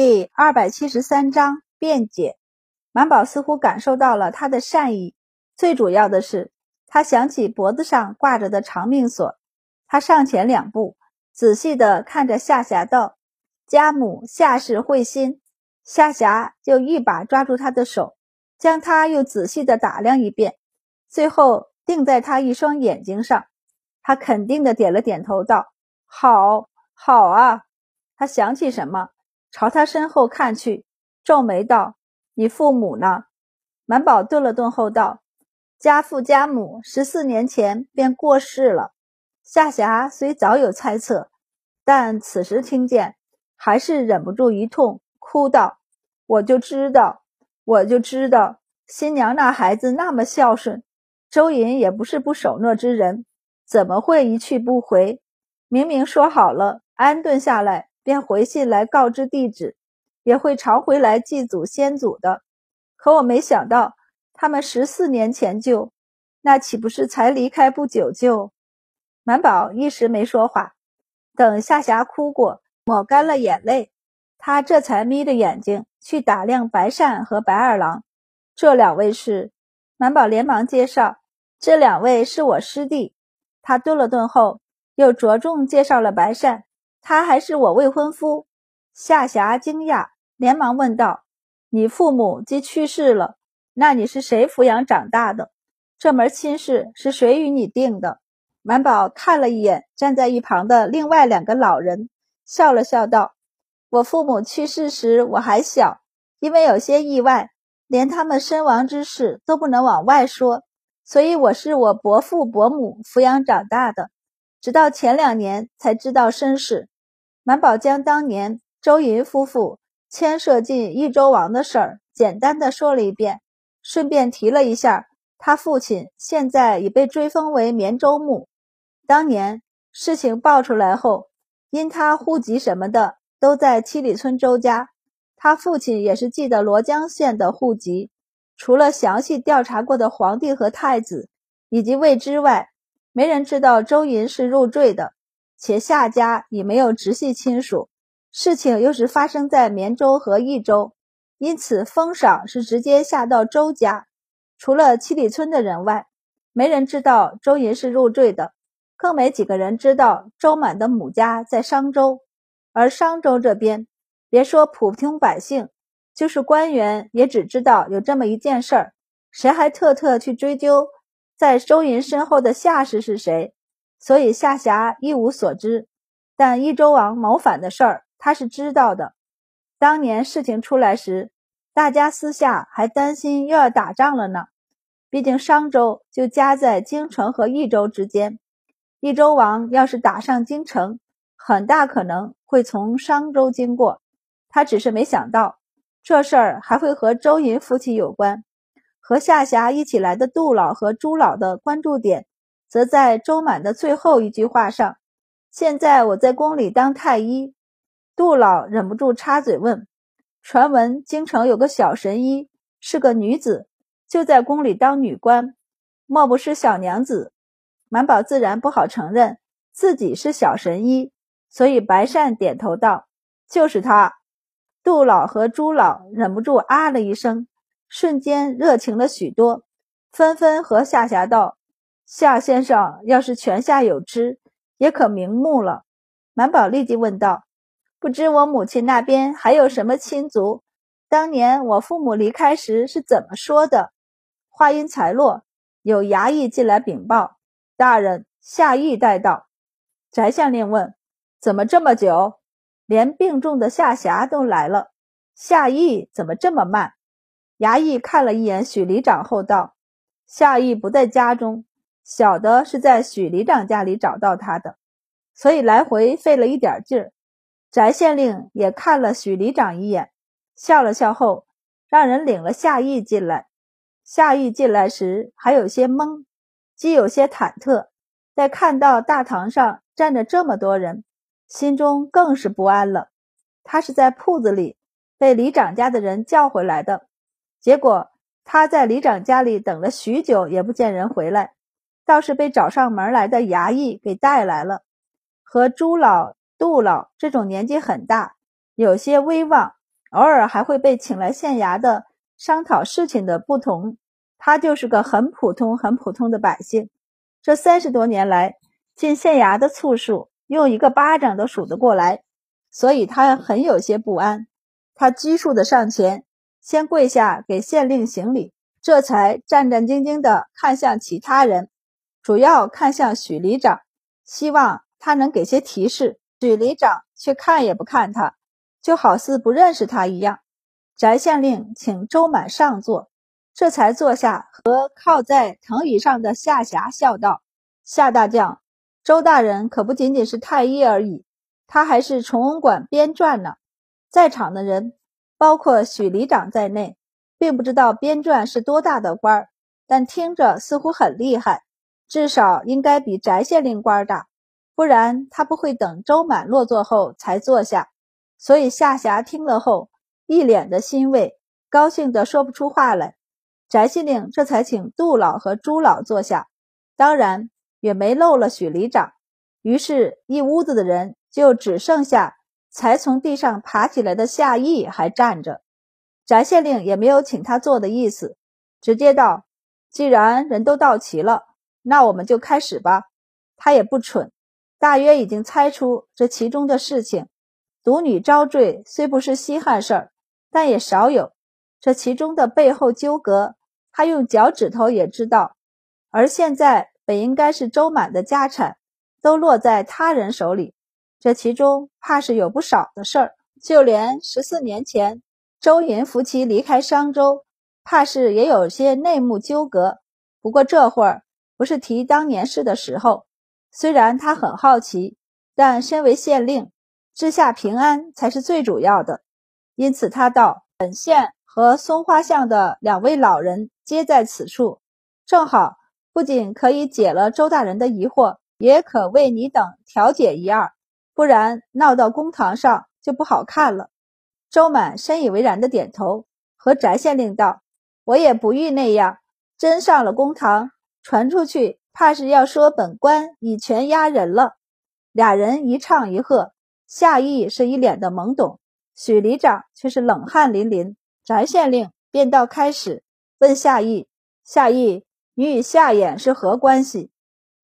第二百七十三章辩解。满宝似乎感受到了他的善意，最主要的是，他想起脖子上挂着的长命锁。他上前两步，仔细地看着夏霞道：“家母夏氏慧心。”夏霞就一把抓住他的手，将他又仔细地打量一遍，最后定在他一双眼睛上。他肯定地点了点头，道：“好，好啊。”他想起什么，朝他身后看去，皱眉道：“你父母呢？”满宝顿了顿后道：“家父家母十四年前便过世了。”夏霞虽早有猜测，但此时听见，还是忍不住一痛，哭道：“我就知道，我就知道，新娘那孩子那么孝顺，周莹也不是不守诺之人，怎么会一去不回？明明说好了，安顿下来。”便回信来告知地址，也会常回来祭祖先祖的。可我没想到，他们十四年前就，那岂不是才离开不久就？满宝一时没说话，等夏霞哭过，抹干了眼泪，他这才眯着眼睛去打量白善和白二郎。这两位是？满宝连忙介绍，这两位是我师弟。他顿了顿后，又着重介绍了白善。他还是我未婚夫。夏霞惊讶，连忙问道：“你父母既去世了，那你是谁抚养长大的？这门亲事是谁与你定的？”满宝看了一眼站在一旁的另外两个老人，笑了笑道：“我父母去世时我还小，因为有些意外，连他们身亡之事都不能往外说，所以我是我伯父伯母抚养长大的。”直到前两年才知道身世，满宝将当年周云夫妇牵涉进益州王的事儿简单的说了一遍，顺便提了一下他父亲现在已被追封为绵州牧。当年事情爆出来后，因他户籍什么的都在七里村周家，他父亲也是记得罗江县的户籍，除了详细调查过的皇帝和太子以及魏之外。没人知道周云是入赘的，且夏家已没有直系亲属，事情又是发生在绵州和益州，因此封赏是直接下到周家。除了七里村的人外，没人知道周银是入赘的，更没几个人知道周满的母家在商州。而商州这边，别说普通百姓，就是官员也只知道有这么一件事儿，谁还特特去追究？在周银身后的夏氏是谁？所以夏霞一无所知，但益州王谋反的事儿，他是知道的。当年事情出来时，大家私下还担心又要打仗了呢。毕竟商州就夹在京城和益州之间，益州王要是打上京城，很大可能会从商州经过。他只是没想到，这事儿还会和周银夫妻有关。和夏霞一起来的杜老和朱老的关注点，则在周满的最后一句话上。现在我在宫里当太医，杜老忍不住插嘴问：“传闻京城有个小神医，是个女子，就在宫里当女官，莫不是小娘子？”满宝自然不好承认自己是小神医，所以白善点头道：“就是她。”杜老和朱老忍不住啊了一声。瞬间热情了许多，纷纷和夏霞道：“夏先生要是泉下有知，也可明目了。”满宝立即问道：“不知我母亲那边还有什么亲族？当年我父母离开时是怎么说的？”话音才落，有衙役进来禀报：“大人，夏邑带到。”翟县令问：“怎么这么久？连病重的夏霞都来了，夏邑怎么这么慢？”衙役看了一眼许里长后道：“夏邑不在家中，小的是在许里长家里找到他的，所以来回费了一点劲儿。”翟县令也看了许里长一眼，笑了笑后，让人领了夏邑进来。夏邑进来时还有些懵，既有些忐忑，在看到大堂上站着这么多人，心中更是不安了。他是在铺子里被里长家的人叫回来的。结果他在里长家里等了许久，也不见人回来，倒是被找上门来的衙役给带来了。和朱老、杜老这种年纪很大、有些威望偶尔还会被请来县衙的商讨事情的不同。他就是个很普通、很普通的百姓。这三十多年来，进县衙的次数用一个巴掌都数得过来，所以他很有些不安。他拘束的上前，先跪下给县令行礼，这才战战兢兢地看向其他人，主要看向许里长，希望他能给些提示。许里长却看也不看他。就好似不认识他一样。翟县令请周满上座，这才坐下，和靠在藤椅上的夏霞笑道：“夏大将，周大人可不仅仅是太医而已，他还是崇文馆编撰呢。在场的人，包括许里长在内，并不知道编撰是多大的官儿，但听着似乎很厉害，至少应该比翟县令官大，不然他不会等周满落座后才坐下。”所以夏霞听了后，一脸的欣慰，高兴得说不出话来。翟县令这才请杜老和朱老坐下，当然也没漏了许里长。于是，一屋子的人就只剩下才从地上爬起来的夏邑还站着。翟县令也没有请他坐的意思，直接道：“既然人都到齐了，那我们就开始吧。”他也不蠢，大约已经猜出这其中的事情。独女招赘虽不是稀罕事儿，但也少有。这其中的背后纠葛，他用脚趾头也知道。而现在本应该是周满的家产，都落在他人手里，这其中怕是有不少的事儿。就连十四年前周银夫妻离开商州，怕是也有些内幕纠葛。不过这会儿不是提当年事的时候。虽然他很好奇，但身为县令。治下平安才是最主要的，因此他道：“本县和松花巷的两位老人皆在此处，正好不仅可以解了周大人的疑惑，也可为你等调解一二，不然闹到公堂上就不好看了。”周满深以为然的点头，和翟县令道：“我也不欲那样，真上了公堂，传出去，怕是要说本官以权压人了。”俩人一唱一和。夏邑是一脸的懵懂，许里长却是冷汗淋淋。翟县令便道开始问夏邑：“夏邑，你与夏衍是何关系？”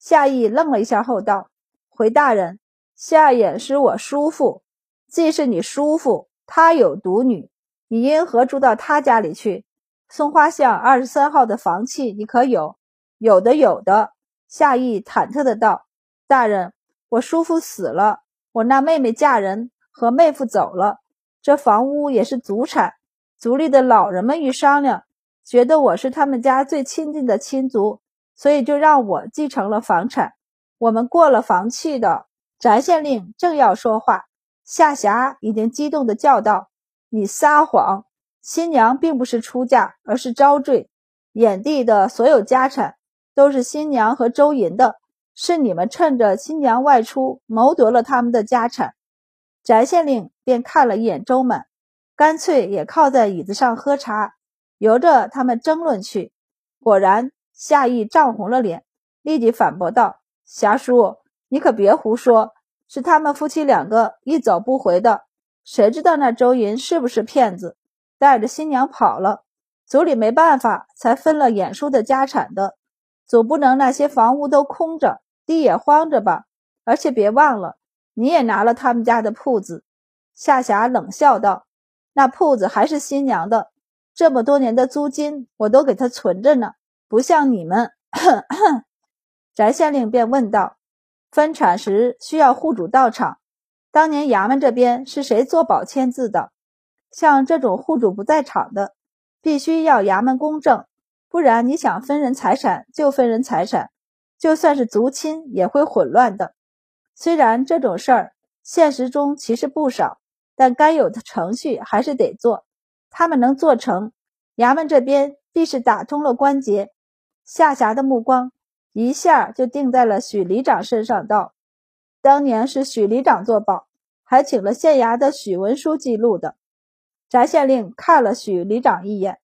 夏邑愣了一下后道：“回大人，夏衍是我叔父，既是你叔父，他有独女，你因何住到他家里去？松花巷二十三号的房契你可有？”“有的，有的。”夏邑忐忑的道：“大人，我叔父死了。”我那妹妹嫁人，和妹夫走了，这房屋也是祖产。族里的老人们一商量，觉得我是他们家最亲近的亲族，所以就让我继承了房产。我们过了房契的。翟县令正要说话，夏霞已经激动的叫道：“你撒谎！新娘并不是出嫁，而是招赘。眼地的所有家产都是新娘和周银的。”是你们趁着新娘外出谋夺了他们的家产。翟县令便看了一眼周满，干脆也靠在椅子上喝茶，由着他们争论去。果然，夏邑涨红了脸，立即反驳道：“霞叔，你可别胡说，是他们夫妻两个一走不回的。谁知道那周银是不是骗子，带着新娘跑了，族里没办法才分了眼叔的家产的，总不能那些房屋都空着。”地也荒着吧，而且别忘了，你也拿了他们家的铺子。夏霞冷笑道：“那铺子还是新娘的，这么多年的租金我都给他存着呢，不像你们。”翟县令便问道：“分产时需要户主到场，当年衙门这边是谁做保签字的？像这种户主不在场的，必须要衙门公证，不然你想分人财产就分人财产。”就算是族亲也会混乱的。虽然这种事儿现实中其实不少，但该有的程序还是得做。他们能做成，衙门这边必是打通了关节。夏霞的目光一下就定在了许里长身上，道：“当年是许里长做保，还请了县衙的许文书记录的。”翟县令看了许里长一眼，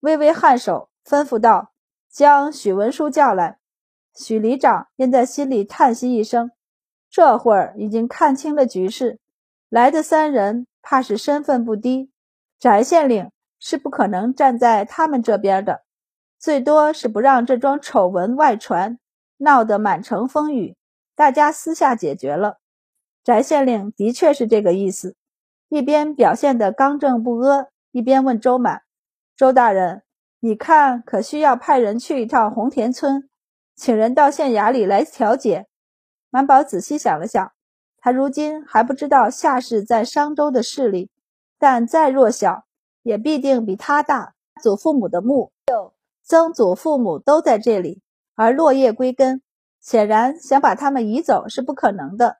微微颔首，吩咐道：“将许文书叫来。”许里长便在心里叹息一声，这会儿已经看清了局势，来的三人怕是身份不低，翟县令是不可能站在他们这边的，最多是不让这桩丑闻外传，闹得满城风雨，大家私下解决了。翟县令的确是这个意思，一边表现得刚正不阿，一边问周满：“周大人，你看可需要派人去一趟红田村，请人到县衙里来调解？”满宝仔细想了想，他如今还不知道夏氏在商州的势力，但再弱小，也必定比他大。祖父母的墓，曾祖父母都在这里，而落叶归根，显然想把他们移走是不可能的。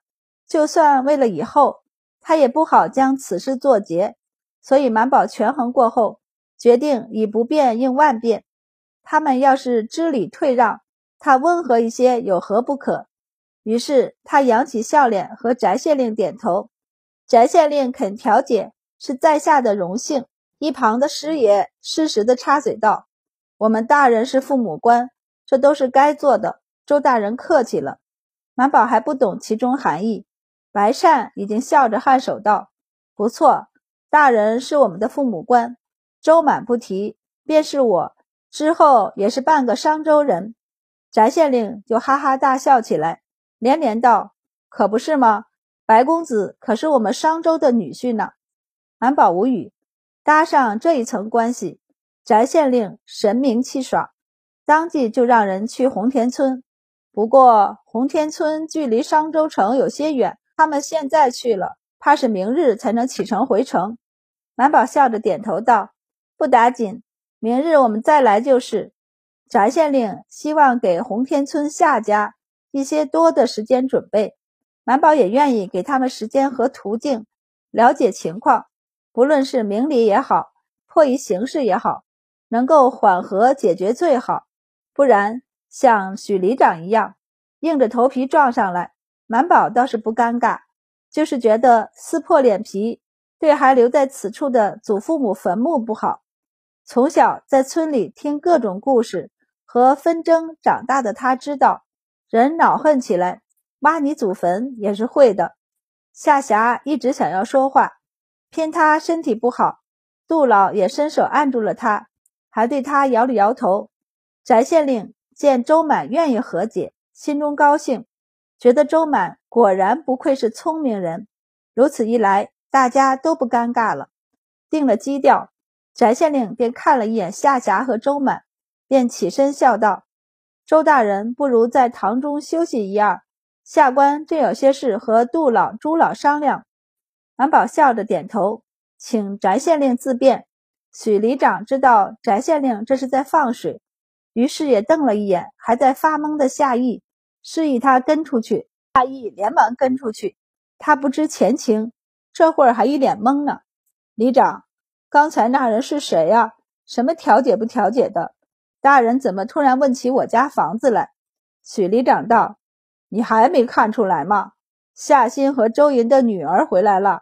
就算为了以后，他也不好将此事作结。所以满宝权衡过后，决定以不变应万变。他们要是知礼退让，他温和一些有何不可？于是他扬起笑脸，和翟县令点头。翟县令肯调解，是在下的荣幸。一旁的师爷适时的插嘴道：“我们大人是父母官，这都是该做的。”周大人客气了。满宝还不懂其中含义。白善已经笑着颔首道：“不错，大人是我们的父母官。周满不提，便是我之后也是半个商州人。”翟县令就哈哈大笑起来。连连道：“可不是吗？白公子可是我们商州的女婿呢。”满宝无语，搭上这一层关系，翟县令神明气爽，当即就让人去红田村。不过红田村距离商州城有些远，他们现在去了，怕是明日才能启程回城。满宝笑着点头道：“不打紧，明日我们再来就是。”翟县令希望给红天村夏家。一些多的时间准备，满宝也愿意给他们时间和途径了解情况，不论是明理也好，迫于形势也好，能够缓和解决最好。不然像许里长一样硬着头皮撞上来，满宝倒是不尴尬，就是觉得撕破脸皮对还留在此处的祖父母坟墓不好。从小在村里听各种故事和纷争长大的他，知道。人恼恨起来，挖你祖坟也是会的。夏霞一直想要说话，偏他身体不好，杜老也伸手按住了他，还对他摇了摇头。翟县令见周满愿意和解，心中高兴，觉得周满果然不愧是聪明人。如此一来，大家都不尴尬了。定了基调，翟县令便看了一眼夏霞和周满，便起身笑道。周大人不如在堂中休息一二，下官正有些事和杜老、朱老商量。满宝笑着点头，请翟县令自便。许里长知道翟县令这是在放水，于是也瞪了一眼还在发懵的夏意，示意他跟出去。夏意连忙跟出去。他不知前情，这会儿还一脸懵呢。里长，刚才那人是谁呀？什么调解不调解的？大人怎么突然问起我家房子来？许里长道：“你还没看出来吗？夏新和周银的女儿回来了。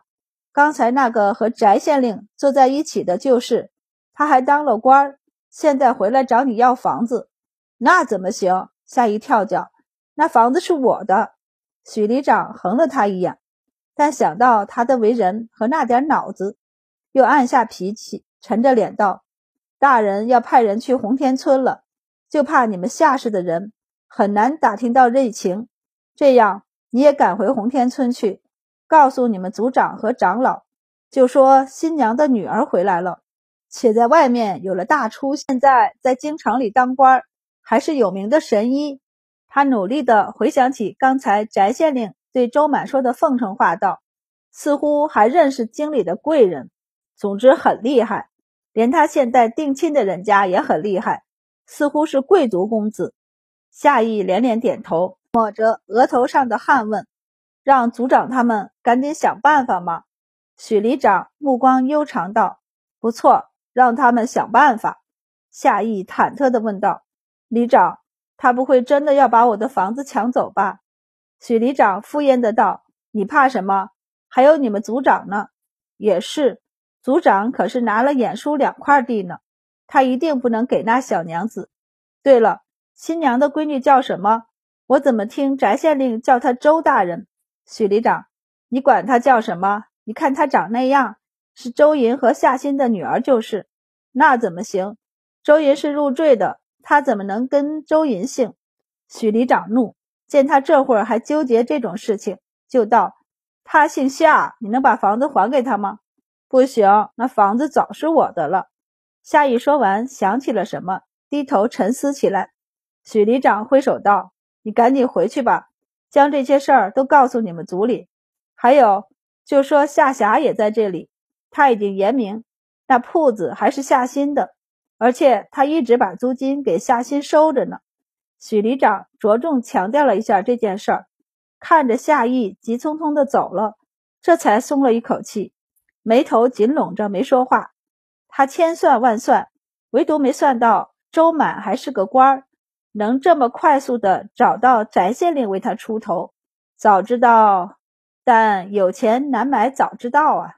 刚才那个和翟县令坐在一起的就是，他还当了官，现在回来找你要房子，那怎么行？”夏一跳脚：“那房子是我的。”许里长横了他一眼，但想到他的为人和那点脑子，又暗下脾气，沉着脸道。大人要派人去红天村了，就怕你们夏氏的人很难打听到内情。这样你也赶回红天村去，告诉你们族长和长老，就说新娘的女儿回来了，且在外面有了大出，现在在京城里当官，还是有名的神医。他努力地回想起刚才翟县令对周满说的奉承话，道：“似乎还认识京里的贵人，总之很厉害。”连他现在定亲的人家也很厉害，似乎是贵族公子。夏意连连点头，抹着额头上的汗问：“让族长他们赶紧想办法吗？”许里长目光悠长道：“不错，让他们想办法。”夏意忐忑地问道：“里长，他不会真的要把我的房子抢走吧？”许里长敷衍的道：“你怕什么？还有你们族长呢，也是。”族长可是拿了眼书两块地呢，他一定不能给那小娘子。对了，新娘的闺女叫什么？我怎么听翟县令叫她周大人？许里长，你管她叫什么？你看她长那样，是周银和夏新的女儿就是。那怎么行？周银是入赘的，他怎么能跟周银姓？许里长怒，见他这会儿还纠结这种事情，就道：“他姓夏，你能把房子还给他吗？”“不行，那房子早是我的了。”夏一说完，想起了什么，低头沉思起来。许里长挥手道：“你赶紧回去吧，将这些事儿都告诉你们组里。还有，就说夏霞也在这里，他已经言明，那铺子还是夏新的，而且他一直把租金给夏新收着呢。”许里长着重强调了一下这件事儿，看着夏意急匆匆的走了，这才松了一口气，眉头紧拢着没说话。他千算万算，唯独没算到周满还是个官儿，能这么快速的找到翟县令为他出头。早知道，但有钱难买早知道啊。